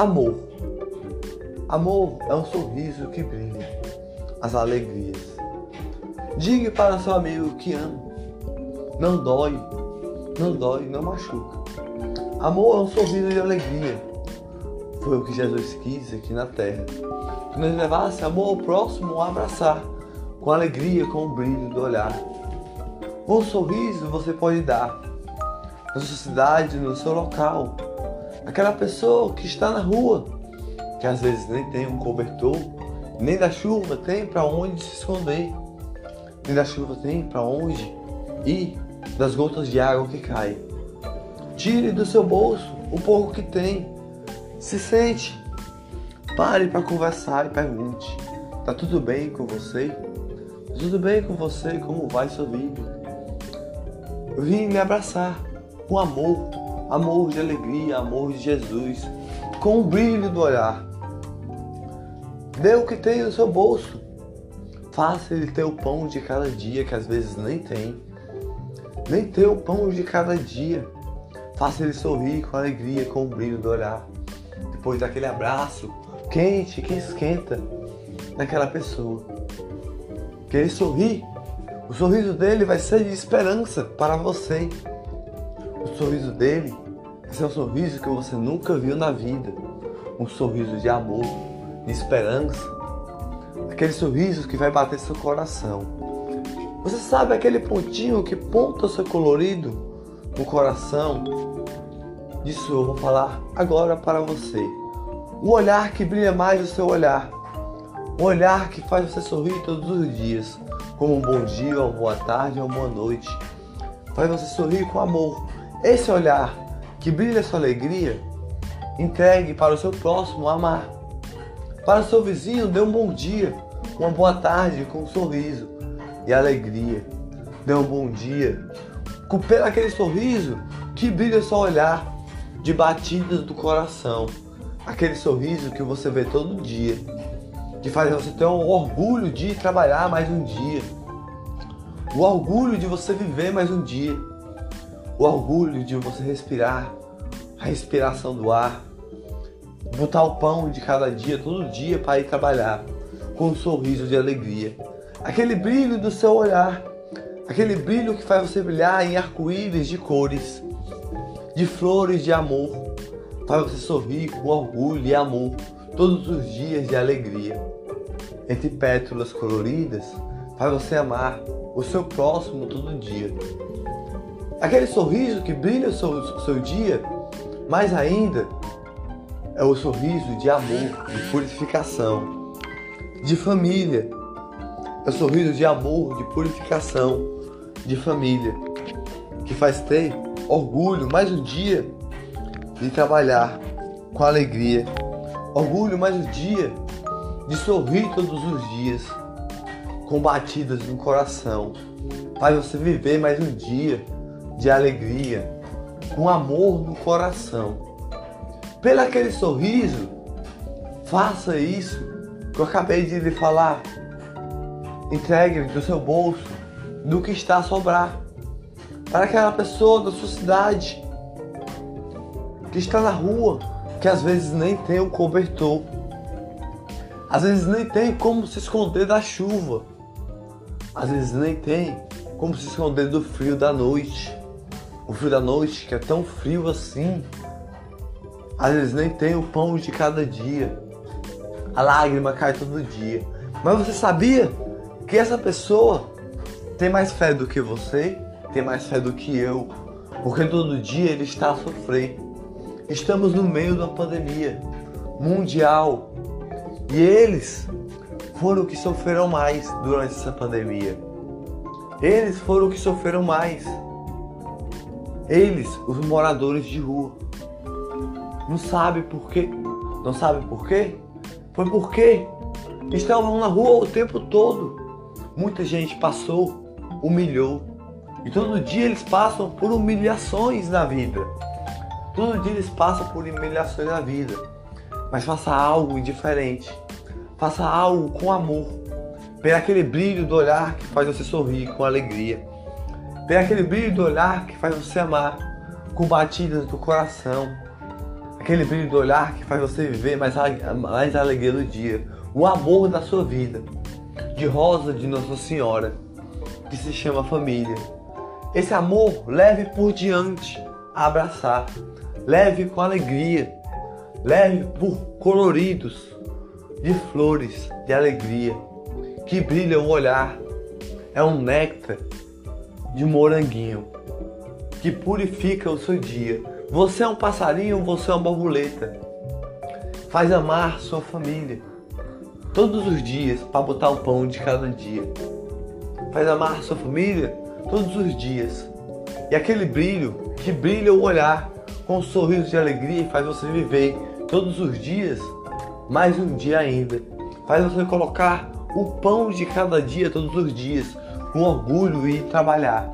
Amor. Amor é um sorriso que brilha as alegrias. Diga para seu amigo que ama. Não dói, não dói, não machuca. Amor é um sorriso de alegria. Foi o que Jesus quis aqui na terra. Que nos levasse amor ao próximo a abraçar, com alegria, com o brilho do olhar. Um sorriso você pode dar na sua cidade, no seu local. Aquela pessoa que está na rua, que às vezes nem tem um cobertor, nem da chuva tem para onde se esconder, nem da chuva tem para onde ir das gotas de água que caem. Tire do seu bolso o pouco que tem. Se sente. Pare para conversar e pergunte: Tá tudo bem com você? Tá tudo bem com você? Como vai sua vida? Vim me abraçar com amor, amor de alegria, amor de Jesus, com o brilho do olhar. Dê o que tem no seu bolso. Faça ele ter o pão de cada dia, que às vezes nem tem. Nem ter o pão de cada dia. Faça ele sorrir com alegria, com o brilho do olhar. Depois daquele abraço quente que esquenta naquela pessoa. Que ele sorri. O sorriso dele vai ser de esperança para você. O sorriso dele vai ser um sorriso que você nunca viu na vida. Um sorriso de amor, de esperança. Aquele sorriso que vai bater seu coração. Você sabe aquele pontinho que ponta seu colorido no coração Disso eu vou falar agora para você. O olhar que brilha mais o seu olhar. O olhar que faz você sorrir todos os dias. Como um bom dia, uma boa tarde, uma boa noite. Faz você sorrir com amor. Esse olhar que brilha sua alegria, entregue para o seu próximo amar. Para o seu vizinho, dê um bom dia, uma boa tarde com um sorriso e alegria. Dê um bom dia. Pelo aquele sorriso que brilha seu olhar de batidas do coração. Aquele sorriso que você vê todo dia, que faz você ter um orgulho de trabalhar mais um dia. O orgulho de você viver mais um dia. O orgulho de você respirar, a respiração do ar. Botar o pão de cada dia, todo dia, para ir trabalhar com um sorriso de alegria. Aquele brilho do seu olhar, aquele brilho que faz você brilhar em arco-íris de cores de flores de amor, para você sorrir com orgulho e amor todos os dias de alegria. Entre pétalas coloridas, para você amar o seu próximo todo dia. Aquele sorriso que brilha o seu, seu dia, mais ainda, é o sorriso de amor, de purificação, de família. É o sorriso de amor, de purificação, de família, que faz ter orgulho mais um dia de trabalhar com alegria, orgulho mais um dia de sorrir todos os dias com batidas no coração, faz você viver mais um dia de alegria, com amor no coração. Pelo aquele sorriso, faça isso que eu acabei de lhe falar. Entregue do seu bolso do que está a sobrar para aquela pessoa da sua cidade que está na rua, que às vezes nem tem um cobertor, às vezes nem tem como se esconder da chuva, às vezes nem tem como se esconder do frio da noite, o frio da noite que é tão frio assim, às vezes nem tem o pão de cada dia, a lágrima cai todo dia. Mas você sabia que essa pessoa tem mais fé do que você? tem mais fé do que eu, porque todo dia ele está a sofrer. Estamos no meio de uma pandemia mundial e eles foram que sofreram mais durante essa pandemia. Eles foram que sofreram mais. Eles, os moradores de rua. Não sabe por quê? Não sabe por quê? Foi porque estavam na rua o tempo todo. Muita gente passou, humilhou, e todo dia eles passam por humilhações na vida. Todo dia eles passam por humilhações na vida. Mas faça algo diferente. Faça algo com amor. Pela aquele brilho do olhar que faz você sorrir com alegria. Pela aquele brilho do olhar que faz você amar com batidas do coração. Aquele brilho do olhar que faz você viver mais, mais alegria do dia. O amor da sua vida. De rosa de Nossa Senhora, que se chama família. Esse amor leve por diante a abraçar. Leve com alegria. Leve por coloridos de flores de alegria que brilha o olhar. É um néctar de moranguinho que purifica o seu dia. Você é um passarinho, você é uma borboleta. Faz amar sua família todos os dias para botar o pão de cada dia. Faz amar sua família todos os dias. E aquele brilho que brilha o olhar com um sorriso de alegria e faz você viver todos os dias mais um dia ainda. Faz você colocar o pão de cada dia todos os dias com orgulho e trabalhar.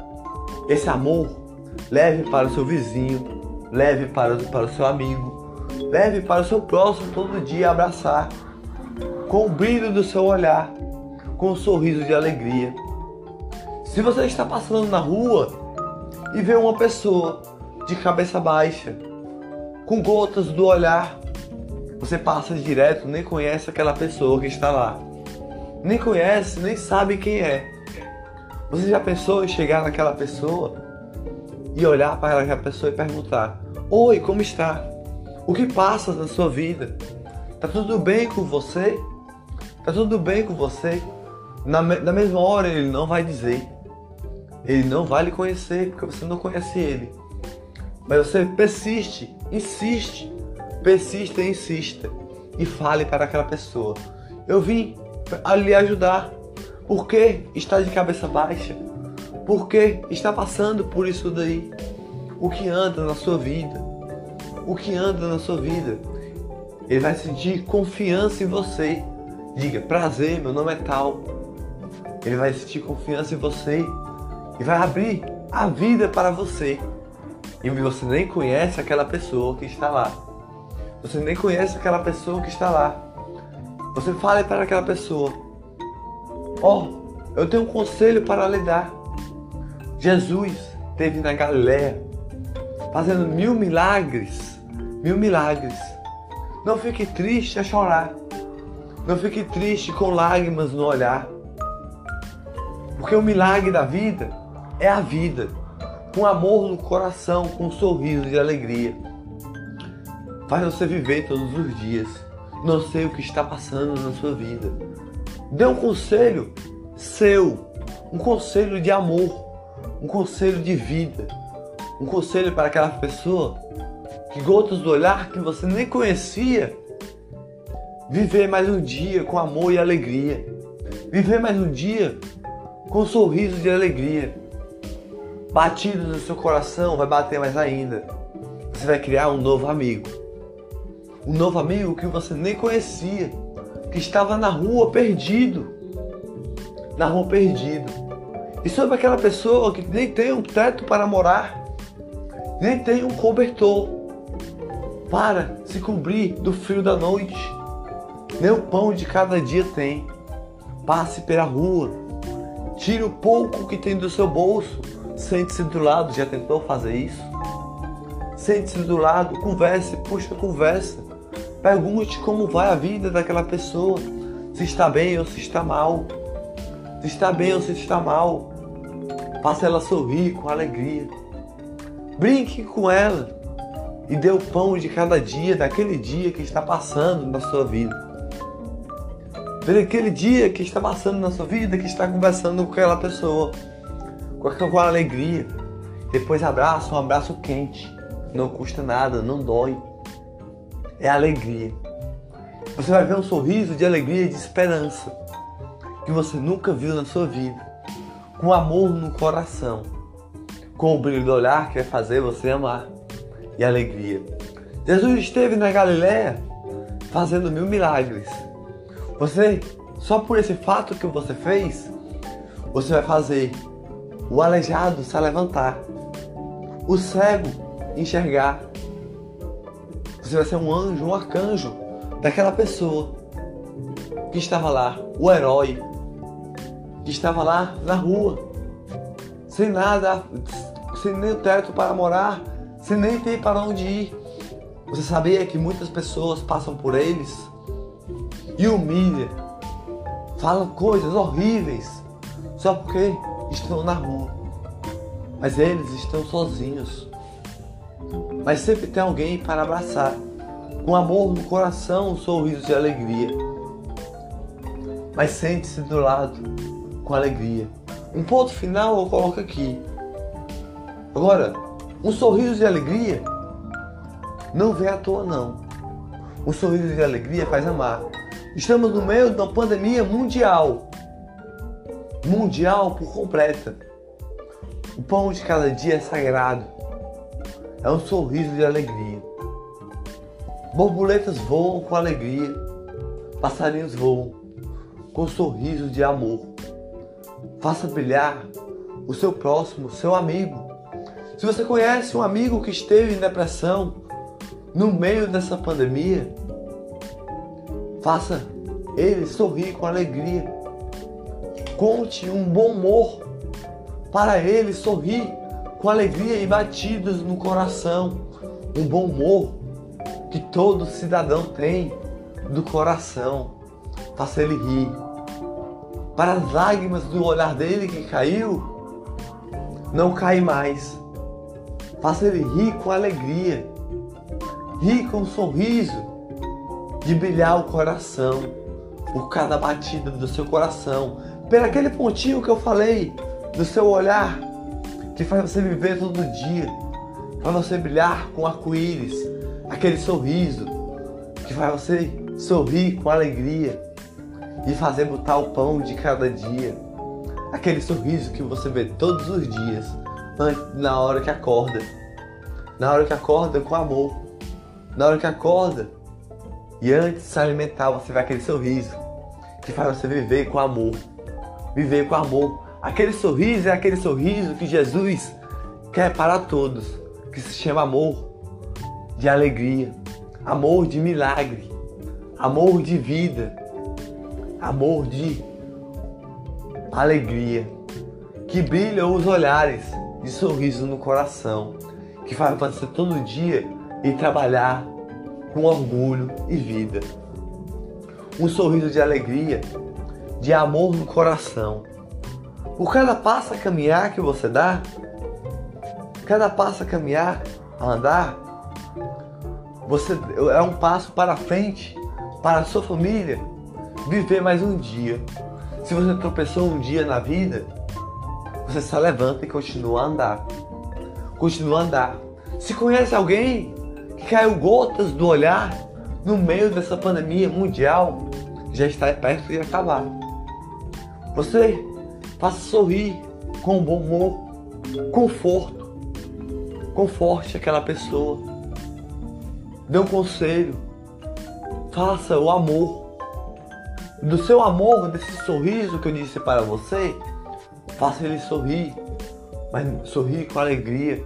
Esse amor leve para o seu vizinho, leve para, para o seu amigo, leve para o seu próximo todo dia abraçar, com o brilho do seu olhar, com um sorriso de alegria. Se você está passando na rua e vê uma pessoa de cabeça baixa, com gotas do olhar, você passa direto, nem conhece aquela pessoa que está lá. Nem conhece, nem sabe quem é. Você já pensou em chegar naquela pessoa e olhar para aquela pessoa e perguntar: Oi, como está? O que passa na sua vida? Tá tudo bem com você? Tá tudo bem com você? Na, na mesma hora ele não vai dizer. Ele não vai lhe conhecer porque você não conhece ele. Mas você persiste, insiste, persista e insista e fale para aquela pessoa: Eu vim lhe ajudar. Por que está de cabeça baixa? Por que está passando por isso daí? O que anda na sua vida? O que anda na sua vida? Ele vai sentir confiança em você. Diga, prazer, meu nome é tal. Ele vai sentir confiança em você e vai abrir a vida para você. E você nem conhece aquela pessoa que está lá. Você nem conhece aquela pessoa que está lá. Você fale para aquela pessoa: Ó, oh, eu tenho um conselho para lhe dar. Jesus esteve na Galiléia fazendo mil milagres. Mil milagres. Não fique triste a chorar. Não fique triste com lágrimas no olhar. Porque o milagre da vida é a vida. Com amor no coração, com um sorriso de alegria. Faz você viver todos os dias não sei o que está passando na sua vida. Dê um conselho seu, um conselho de amor, um conselho de vida, um conselho para aquela pessoa que gotas do olhar que você nem conhecia. Viver mais um dia com amor e alegria. Viver mais um dia com um sorriso de alegria. Batido no seu coração vai bater mais ainda. Você vai criar um novo amigo um novo amigo que você nem conhecia, que estava na rua perdido. Na rua perdido. E sobre aquela pessoa que nem tem um teto para morar, nem tem um cobertor para se cobrir do frio da noite, nem o pão de cada dia tem. Passe pela rua, tire o pouco que tem do seu bolso, sente-se do lado, já tentou fazer isso? Sente-se do lado, converse, puxa conversa. Pergunte como vai a vida daquela pessoa, se está bem ou se está mal. Se está bem ou se está mal. Faça ela sorrir com alegria. Brinque com ela e dê o pão de cada dia, daquele dia que está passando na sua vida. Daquele dia que está passando na sua vida, que está conversando com aquela pessoa, com, com alegria. Depois abraça, um abraço quente. Não custa nada, não dói é alegria. Você vai ver um sorriso de alegria e de esperança que você nunca viu na sua vida, com amor no coração, com o brilho do olhar que vai fazer você amar e alegria. Jesus esteve na Galiléia fazendo mil milagres. Você, só por esse fato que você fez, você vai fazer o aleijado se levantar, o cego enxergar, você vai ser um anjo, um arcanjo daquela pessoa que estava lá, o herói, que estava lá na rua, sem nada, sem nem o teto para morar, sem nem ter para onde ir. Você sabia que muitas pessoas passam por eles e humilham, falam coisas horríveis só porque estão na rua. Mas eles estão sozinhos. Mas sempre tem alguém para abraçar, com amor no coração, um sorriso de alegria. Mas sente-se do lado com alegria. Um ponto final eu coloco aqui. Agora, um sorriso de alegria não vem à toa não. Um sorriso de alegria faz amar. Estamos no meio de uma pandemia mundial. Mundial por completa. O pão de cada dia é sagrado. É um sorriso de alegria. Borboletas voam com alegria. Passarinhos voam com um sorriso de amor. Faça brilhar o seu próximo, seu amigo. Se você conhece um amigo que esteve em depressão no meio dessa pandemia, faça ele sorrir com alegria. Conte um bom humor para ele sorrir com alegria e batidas no coração. Um bom humor que todo cidadão tem do coração. Faça ele rir. Para as lágrimas do olhar dele que caiu, não cai mais. Faça ele rir com alegria. Rir com um sorriso de brilhar o coração por cada batida do seu coração, por aquele pontinho que eu falei do seu olhar que faz você viver todo dia, faz você brilhar com arco-íris, aquele sorriso que faz você sorrir com alegria e fazer botar o pão de cada dia, aquele sorriso que você vê todos os dias, na hora que acorda, na hora que acorda com amor, na hora que acorda e antes de se alimentar você vê aquele sorriso que faz você viver com amor, viver com amor Aquele sorriso é aquele sorriso que Jesus quer para todos, que se chama amor de alegria, amor de milagre, amor de vida, amor de alegria, que brilha os olhares de sorriso no coração, que faz você todo dia e trabalhar com orgulho e vida. Um sorriso de alegria, de amor no coração por cada passo a caminhar que você dá, cada passo a caminhar, a andar, você é um passo para frente, para a sua família, viver mais um dia. Se você tropeçou um dia na vida, você só levanta e continua a andar. Continua a andar. Se conhece alguém que caiu gotas do olhar no meio dessa pandemia mundial, já está perto de acabar. Você Faça sorrir com bom humor, conforto. Conforte aquela pessoa. Dê um conselho. Faça o amor. Do seu amor, desse sorriso que eu disse para você, faça ele sorrir. Mas sorrir com alegria.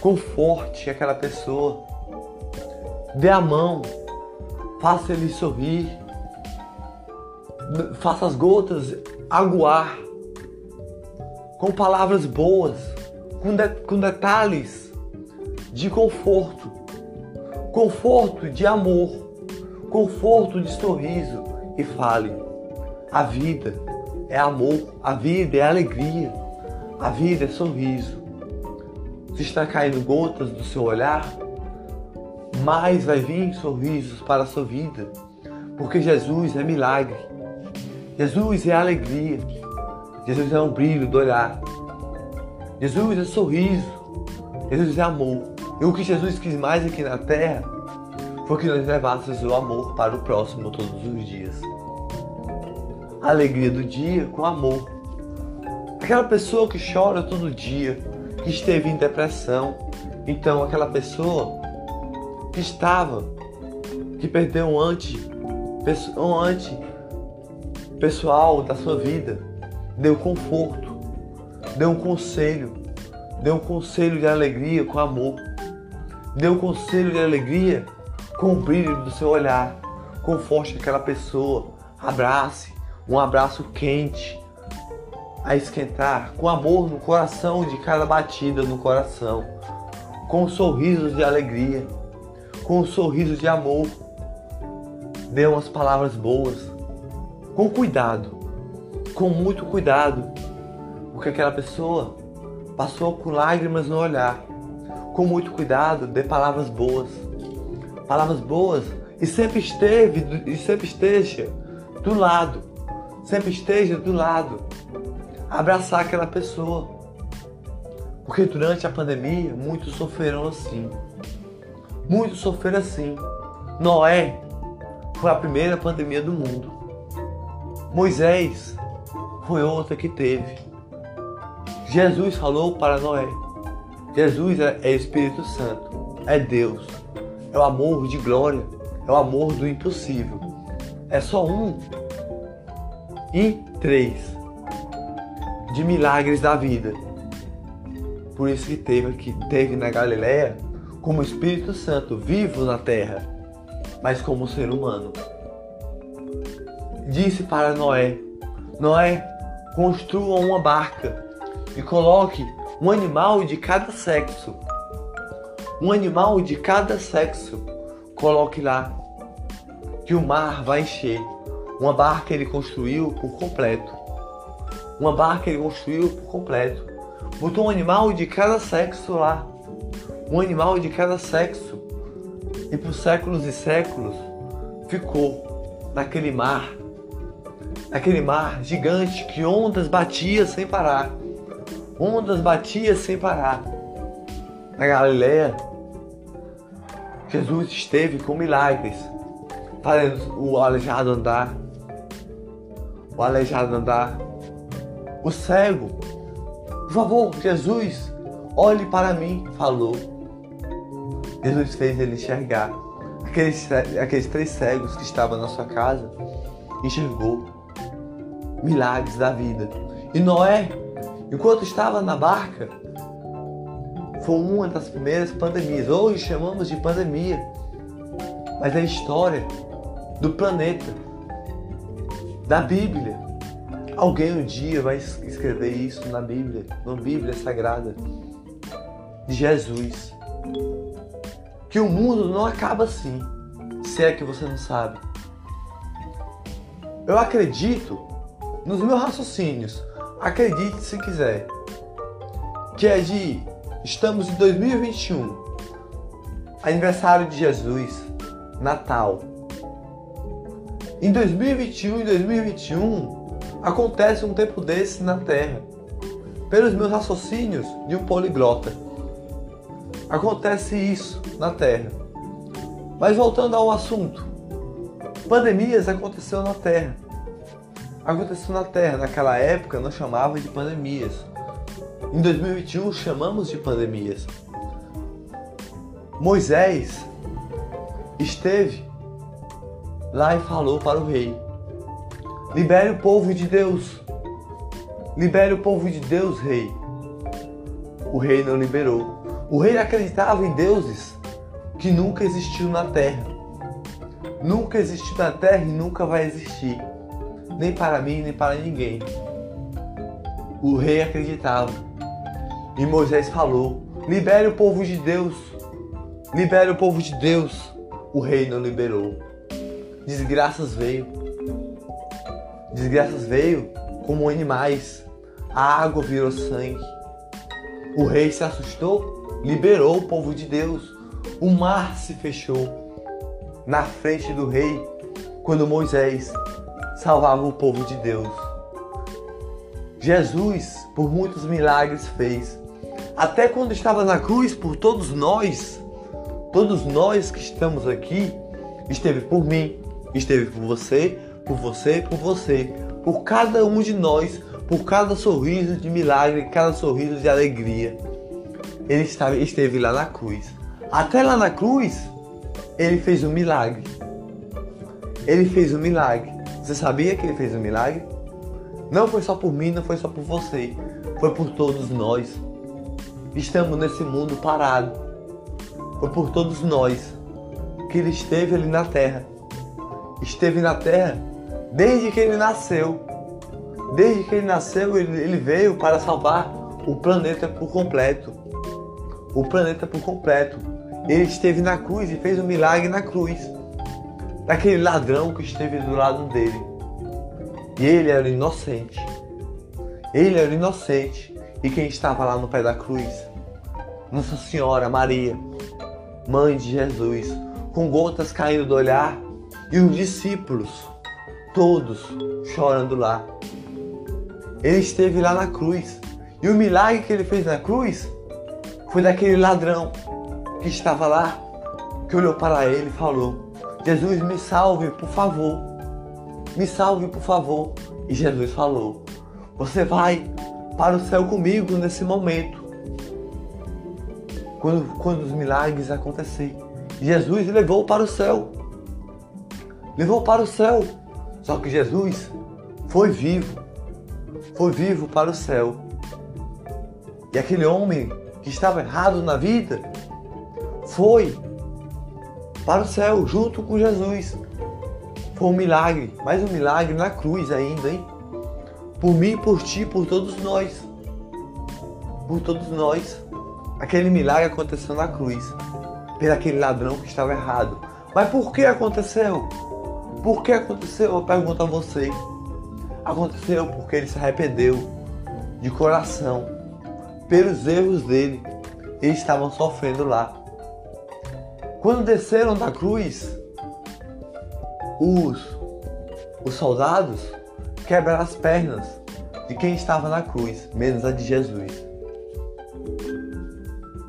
Conforte aquela pessoa. Dê a mão. Faça ele sorrir. Faça as gotas aguar com palavras boas, com, de, com detalhes de conforto, conforto de amor, conforto de sorriso e fale: a vida é amor, a vida é alegria, a vida é sorriso. Se está caindo gotas do seu olhar, mais vai vir sorrisos para a sua vida, porque Jesus é milagre, Jesus é alegria. Jesus é um brilho do olhar. Jesus é sorriso. Jesus é amor. E o que Jesus quis mais aqui na terra foi que nós levássemos o amor para o próximo todos os dias. A alegria do dia com amor. Aquela pessoa que chora todo dia, que esteve em depressão. Então, aquela pessoa que estava, que perdeu um anti, um anti pessoal da sua vida, deu conforto, deu um conselho, deu um conselho de alegria com amor, deu um conselho de alegria com o brilho do seu olhar, conforte aquela pessoa, abrace, um abraço quente a esquentar, com amor no coração de cada batida no coração, com sorrisos de alegria, com um de amor, dê umas palavras boas, com cuidado, com muito cuidado, porque aquela pessoa passou com lágrimas no olhar. Com muito cuidado, dê palavras boas. Palavras boas e sempre esteve e sempre esteja do lado. Sempre esteja do lado. Abraçar aquela pessoa. Porque durante a pandemia, muitos sofreram assim. Muitos sofreram assim. Noé foi a primeira pandemia do mundo. Moisés foi outra que teve. Jesus falou para Noé. Jesus é, é Espírito Santo, é Deus, é o amor de glória, é o amor do impossível. É só um e três de milagres da vida. Por isso que teve, que teve na Galileia como Espírito Santo vivo na terra, mas como ser humano. Disse para Noé: Noé, construa uma barca e coloque um animal de cada sexo. Um animal de cada sexo. Coloque lá. Que o mar vai encher. Uma barca ele construiu por completo. Uma barca ele construiu por completo botou um animal de cada sexo lá. Um animal de cada sexo. E por séculos e séculos ficou naquele mar. Naquele mar gigante que ondas batiam sem parar. Ondas batiam sem parar. Na Galileia, Jesus esteve com milagres, fazendo o aleijado andar, o aleijado andar, o cego por favor, Jesus, olhe para mim, falou. Jesus fez ele enxergar. Aqueles, aqueles três cegos que estavam na sua casa, enxergou milagres da vida. E Noé, enquanto estava na barca, foi uma das primeiras pandemias. Hoje chamamos de pandemia, mas é a história do planeta, da Bíblia. Alguém um dia vai escrever isso na Bíblia, na Bíblia Sagrada de Jesus. Que o mundo não acaba assim, se é que você não sabe. Eu acredito nos meus raciocínios, acredite se quiser, que é de estamos em 2021, aniversário de Jesus, Natal. Em 2021 e 2021 Acontece um tempo desse na Terra, pelos meus raciocínios de um poliglota. Acontece isso na Terra. Mas voltando ao assunto, pandemias aconteceu na Terra. Aconteceu na Terra, naquela época não chamava de pandemias. Em 2021 chamamos de pandemias. Moisés esteve lá e falou para o rei Libere o povo de Deus. Libere o povo de Deus, rei. O rei não liberou. O rei acreditava em deuses que nunca existiu na terra. Nunca existiu na terra e nunca vai existir. Nem para mim, nem para ninguém. O rei acreditava. E Moisés falou: Libere o povo de Deus. Libere o povo de Deus. O rei não liberou. Desgraças veio Desgraças veio como animais. A água virou sangue. O rei se assustou, liberou o povo de Deus. O mar se fechou na frente do rei quando Moisés salvava o povo de Deus. Jesus, por muitos milagres, fez. Até quando estava na cruz por todos nós, todos nós que estamos aqui, esteve por mim, esteve por você, por você, por você, por cada um de nós, por cada sorriso de milagre, cada sorriso de alegria. Ele estava, esteve lá na cruz. Até lá na cruz, ele fez um milagre. Ele fez um milagre. Você sabia que ele fez um milagre? Não foi só por mim, não foi só por você. Foi por todos nós. Estamos nesse mundo parado. Foi por todos nós que ele esteve ali na terra. Esteve na terra Desde que ele nasceu, desde que ele nasceu, ele, veio para salvar o planeta por completo. O planeta por completo. Ele esteve na cruz e fez um milagre na cruz. Daquele ladrão que esteve do lado dele. E ele era inocente. Ele era inocente. E quem estava lá no pé da cruz? Nossa Senhora Maria, mãe de Jesus, com gotas caindo do olhar, e os discípulos, todos chorando lá. Ele esteve lá na cruz. E o milagre que ele fez na cruz foi daquele ladrão que estava lá, que olhou para ele e falou: Jesus, me salve, por favor. Me salve, por favor. E Jesus falou: Você vai para o céu comigo nesse momento. Quando, quando os milagres acontecerem. Jesus levou para o céu. Levou para o céu. Só que Jesus foi vivo. Foi vivo para o céu. E aquele homem que estava errado na vida foi para o céu junto com Jesus. Foi um milagre, mais um milagre na cruz ainda, hein? Por mim, por ti, por todos nós. Por todos nós. Aquele milagre aconteceu na cruz. Por aquele ladrão que estava errado. Mas por que aconteceu? Por que aconteceu? Eu pergunto a você. Aconteceu porque ele se arrependeu de coração pelos erros dele. Eles estavam sofrendo lá. Quando desceram da cruz, os, os soldados quebraram as pernas de quem estava na cruz, menos a de Jesus.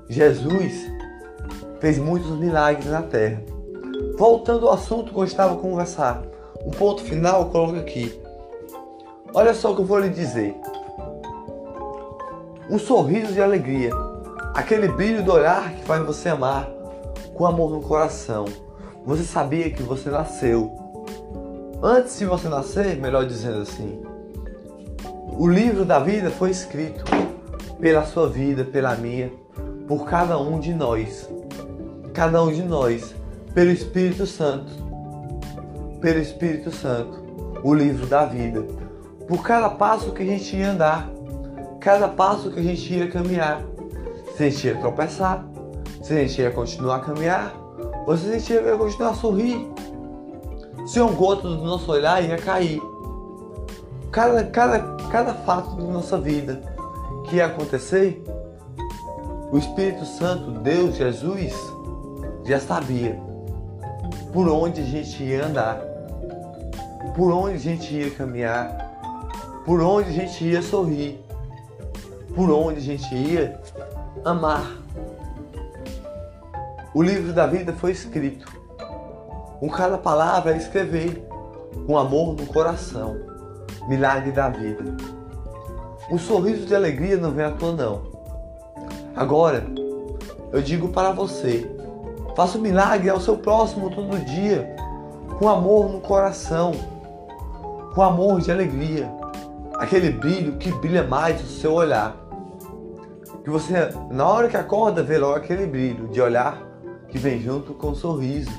Jesus fez muitos milagres na terra. Voltando ao assunto que eu estava a conversar, um ponto final eu coloco aqui. Olha só o que eu vou lhe dizer. Um sorriso de alegria, aquele brilho do olhar que faz você amar, com amor no coração. Você sabia que você nasceu. Antes de você nascer, melhor dizendo assim, o livro da vida foi escrito pela sua vida, pela minha, por cada um de nós. Cada um de nós, pelo Espírito Santo. Pelo Espírito Santo, o livro da vida. Por cada passo que a gente ia andar, cada passo que a gente ia caminhar. Se a gente ia tropeçar, se a gente ia continuar a caminhar, ou se a gente ia continuar a sorrir. Se um goto do nosso olhar ia cair. Cada, cada, cada fato da nossa vida que ia acontecer, o Espírito Santo, Deus, Jesus, já sabia por onde a gente ia andar, por onde a gente ia caminhar, por onde a gente ia sorrir, por onde a gente ia amar. O livro da vida foi escrito. Com cada palavra escrever, com amor no coração. Milagre da vida. Um sorriso de alegria não vem à toa não. Agora, eu digo para você, faça um milagre ao seu próximo todo dia, com amor no coração, com amor de alegria, aquele brilho que brilha mais no seu olhar. Que você, na hora que acorda, vê logo aquele brilho de olhar que vem junto com o um sorriso.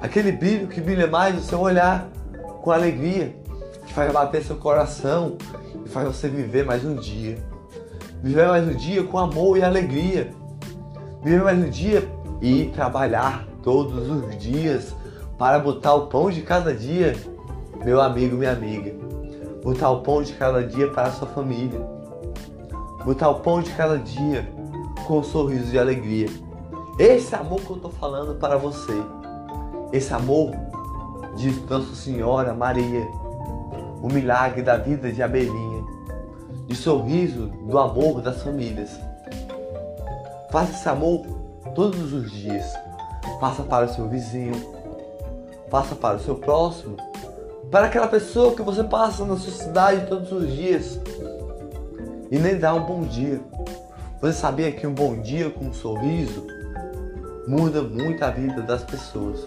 Aquele brilho que brilha mais no seu olhar, com alegria, que faz bater seu coração e faz você viver mais um dia. Viver mais um dia com amor e alegria. Viver mais um dia e trabalhar todos os dias para botar o pão de cada dia, meu amigo, minha amiga. Botar o pão de cada dia para a sua família. Botar o pão de cada dia com um sorriso de alegria. Esse amor que eu estou falando para você, esse amor de Nossa Senhora Maria, o milagre da vida de Abelinha, de sorriso do amor das famílias. Faça esse amor todos os dias. Faça para o seu vizinho, faça para o seu próximo, para aquela pessoa que você passa na sua cidade todos os dias e nem dá um bom dia. Você sabia que um bom dia com um sorriso muda muito a vida das pessoas.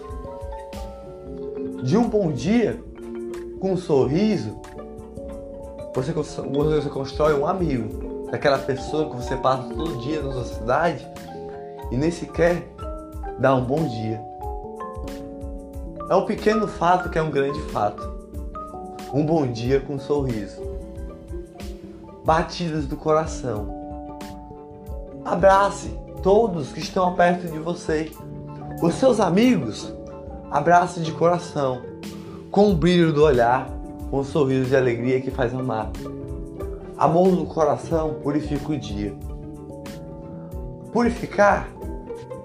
De um bom dia, com um sorriso, você, você constrói um amigo daquela pessoa que você passa todo dia na sua cidade e nem sequer dá um bom dia. É um pequeno fato que é um grande fato. Um bom dia com um sorriso. Batidas do coração. Abrace todos que estão perto de você. Os seus amigos, abrace de coração, com o brilho do olhar, com um sorriso de alegria que faz amar. Amor no coração purifica o dia. Purificar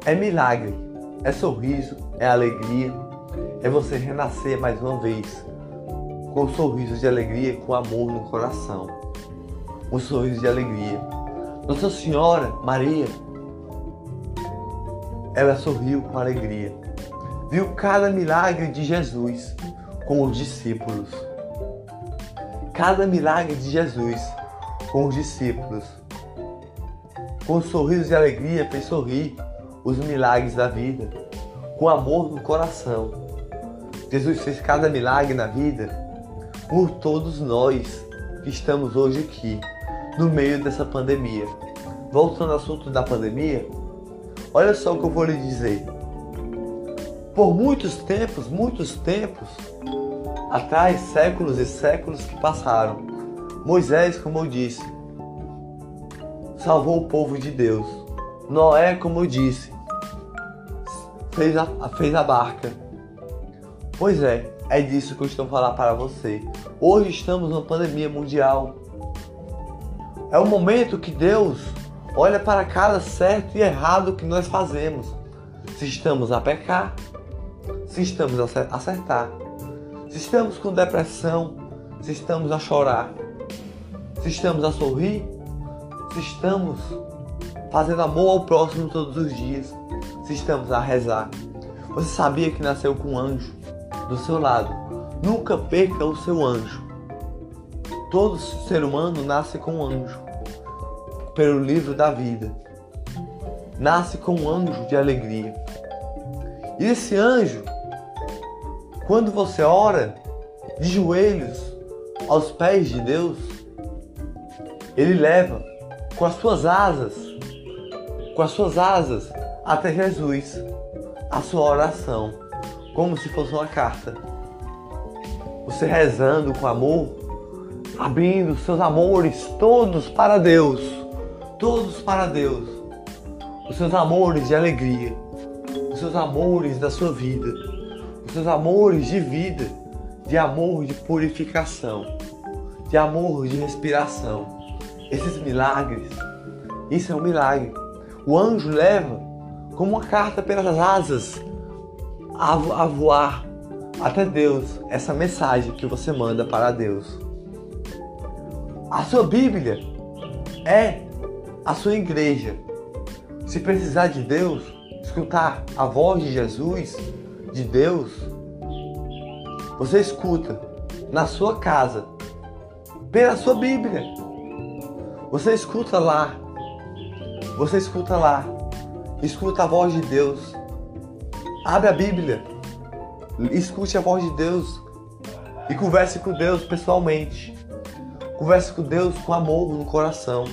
é milagre, é sorriso, é alegria, é você renascer mais uma vez, com um sorriso de alegria, com amor no coração. Um sorriso de alegria. Nossa Senhora Maria, ela sorriu com alegria. Viu cada milagre de Jesus com os discípulos. Cada milagre de Jesus com os discípulos. Com um sorriso de alegria fez sorrir os milagres da vida, com amor no coração. Jesus fez cada milagre na vida por todos nós que estamos hoje aqui, no meio dessa pandemia. Voltando ao assunto da pandemia, olha só o que eu vou lhe dizer. Por muitos tempos, muitos tempos atrás, séculos e séculos que passaram, Moisés, como eu disse, salvou o povo de Deus. Noé, como eu disse, fez a, fez a barca. Pois é, é disso que eu estou falando para você. Hoje estamos numa pandemia mundial. É o momento que Deus olha para cada certo e errado que nós fazemos. Se estamos a pecar, se estamos a acertar, se estamos com depressão, se estamos a chorar, se estamos a sorrir, se estamos fazendo amor ao próximo todos os dias, se estamos a rezar. Você sabia que nasceu com um anjo do seu lado? Nunca perca o seu anjo. Todo ser humano nasce com um anjo, pelo livro da vida. Nasce com um anjo de alegria. E esse anjo, quando você ora de joelhos aos pés de Deus, ele leva com as suas asas, com as suas asas até Jesus, a sua oração, como se fosse uma carta. Você rezando com amor, abrindo seus amores todos para Deus, todos para Deus. Os seus amores de alegria, os seus amores da sua vida, os seus amores de vida, de amor de purificação, de amor de respiração esses milagres. Isso é um milagre. O anjo leva como uma carta pelas asas a, voar até Deus essa mensagem que você manda para Deus. A sua Bíblia é a sua igreja. Se precisar de Deus, escutar a voz de Jesus, de Deus, você escuta na sua casa, pela sua Bíblia. Você escuta lá. Você escuta lá. Escuta a voz de Deus. Abre a Bíblia. Escute a voz de Deus. E converse com Deus pessoalmente. Converse com Deus com amor no coração.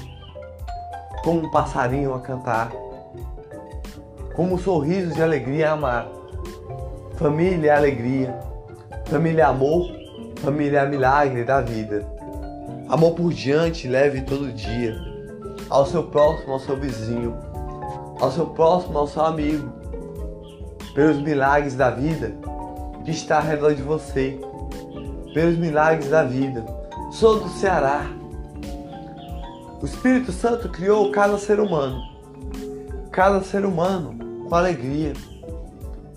Como um passarinho a cantar. Como um sorriso de alegria a amar. Família é alegria. Família é amor. Família é milagre da vida. Amor por diante, leve todo dia. Ao seu próximo, ao seu vizinho. Ao seu próximo, ao seu amigo. Pelos milagres da vida que está ao redor de você. Pelos milagres da vida. Sou do Ceará. O Espírito Santo criou cada ser humano. Cada ser humano com alegria.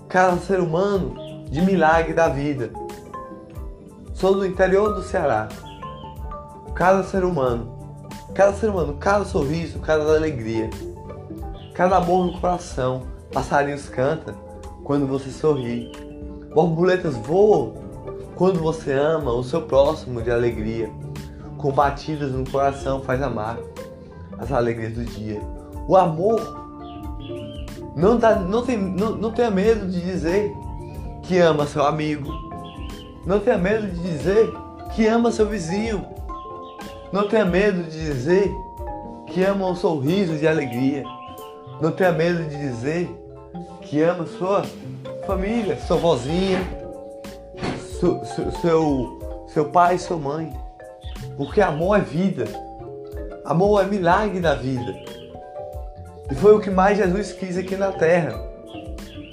Cada ser humano de milagre da vida. Sou do interior do Ceará cada ser humano, cada ser humano, cada sorriso, cada alegria, cada amor no coração. Passarinhos cantam quando você sorri. Borboletas voam quando você ama o seu próximo de alegria. Com batidas no coração faz amar as alegrias do dia. O amor não, dá, não, tem, não, não tenha medo de dizer que ama seu amigo. Não tenha medo de dizer que ama seu vizinho. Não tenha medo de dizer que ama o sorriso de alegria. Não tenha medo de dizer que ama sua família, sua vozinha, seu, seu, seu pai sua mãe. Porque amor é vida. Amor é milagre da vida. E foi o que mais Jesus quis aqui na terra.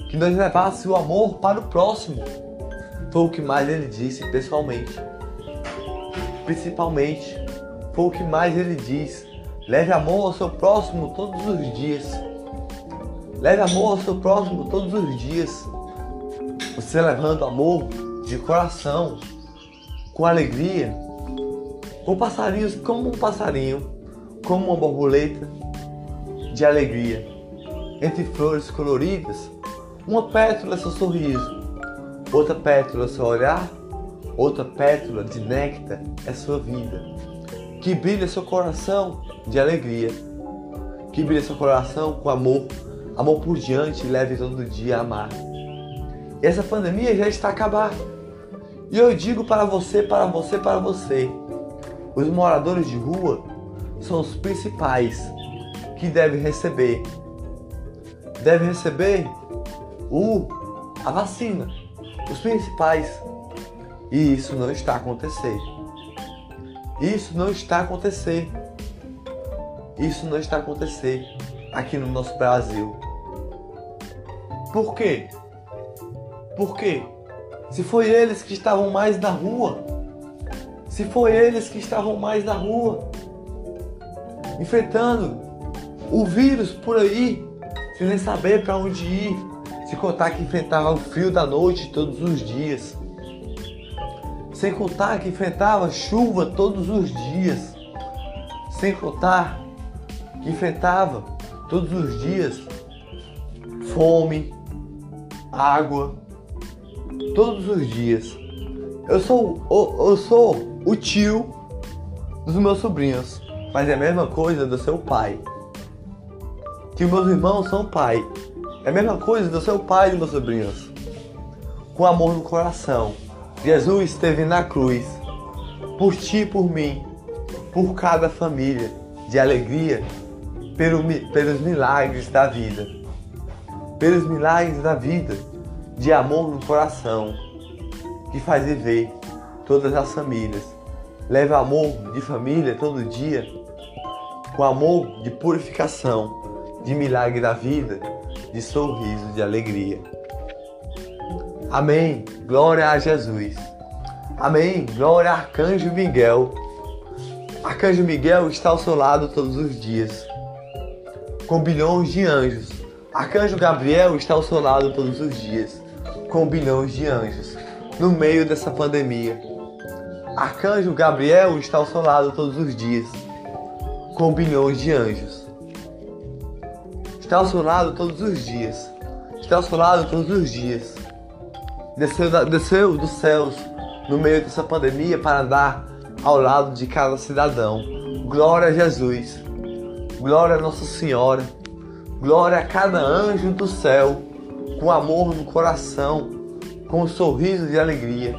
Que nós levássemos o amor para o próximo. Foi o que mais ele disse pessoalmente. Principalmente, foi o que mais ele diz. Leve amor ao seu próximo todos os dias. Leve amor ao seu próximo todos os dias. Você levando amor de coração, com alegria, com passarinhos como um passarinho, como uma borboleta de alegria. Entre flores coloridas, uma pétala é seu sorriso, outra pétala é seu olhar, outra pétala de néctar é sua vida. Que brilha seu coração de alegria, que brilha seu coração com amor, amor por diante leve todo dia a amar. E essa pandemia já está a acabar. E eu digo para você, para você, para você, os moradores de rua são os principais que devem receber. Devem receber o, a vacina. Os principais. E isso não está acontecendo. Isso não está acontecendo. Isso não está acontecendo aqui no nosso Brasil. Por quê? Por quê? Se foi eles que estavam mais na rua, se foi eles que estavam mais na rua, enfrentando o vírus por aí, sem nem saber para onde ir, se contar que enfrentava o frio da noite todos os dias, sem contar que enfrentava chuva todos os dias, sem contar que enfrentava todos os dias fome, água, todos os dias. Eu sou, eu, eu sou o tio dos meus sobrinhos, mas é a mesma coisa do seu pai. Que meus irmãos são pai. É a mesma coisa do seu pai e dos meus sobrinhos. Com amor no coração. Jesus esteve na cruz por ti e por mim, por cada família, de alegria, pelo, pelos milagres da vida. Pelos milagres da vida de amor no coração, que faz viver todas as famílias. Leve amor de família todo dia, com amor de purificação, de milagre da vida, de sorriso, de alegria. Amém. Glória a Jesus. Amém. Glória a Arcanjo Miguel. Arcanjo Miguel está ao seu lado todos os dias, com bilhões de anjos. Arcanjo Gabriel está ao seu lado todos os dias, com bilhões de anjos no meio dessa pandemia. Arcanjo Gabriel está ao seu lado todos os dias, com bilhões de anjos. Está ao seu lado todos os dias. Está ao seu lado todos os dias. Desceu, desceu dos céus no meio dessa pandemia para andar ao lado de cada cidadão. Glória a Jesus. Glória a Nossa Senhora. Glória a cada anjo do céu com amor no coração, com um sorriso de alegria,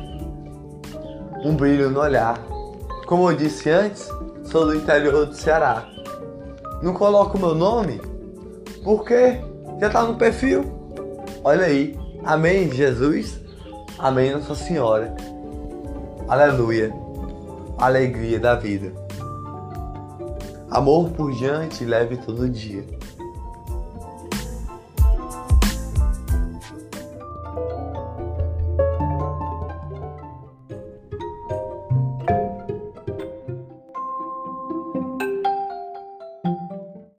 um brilho no olhar. Como eu disse antes, sou do interior do Ceará. Não coloco meu nome porque já está no perfil. Olha aí. Amém, Jesus. Amém, Nossa Senhora. Aleluia. Alegria da vida. Amor por diante leve todo dia.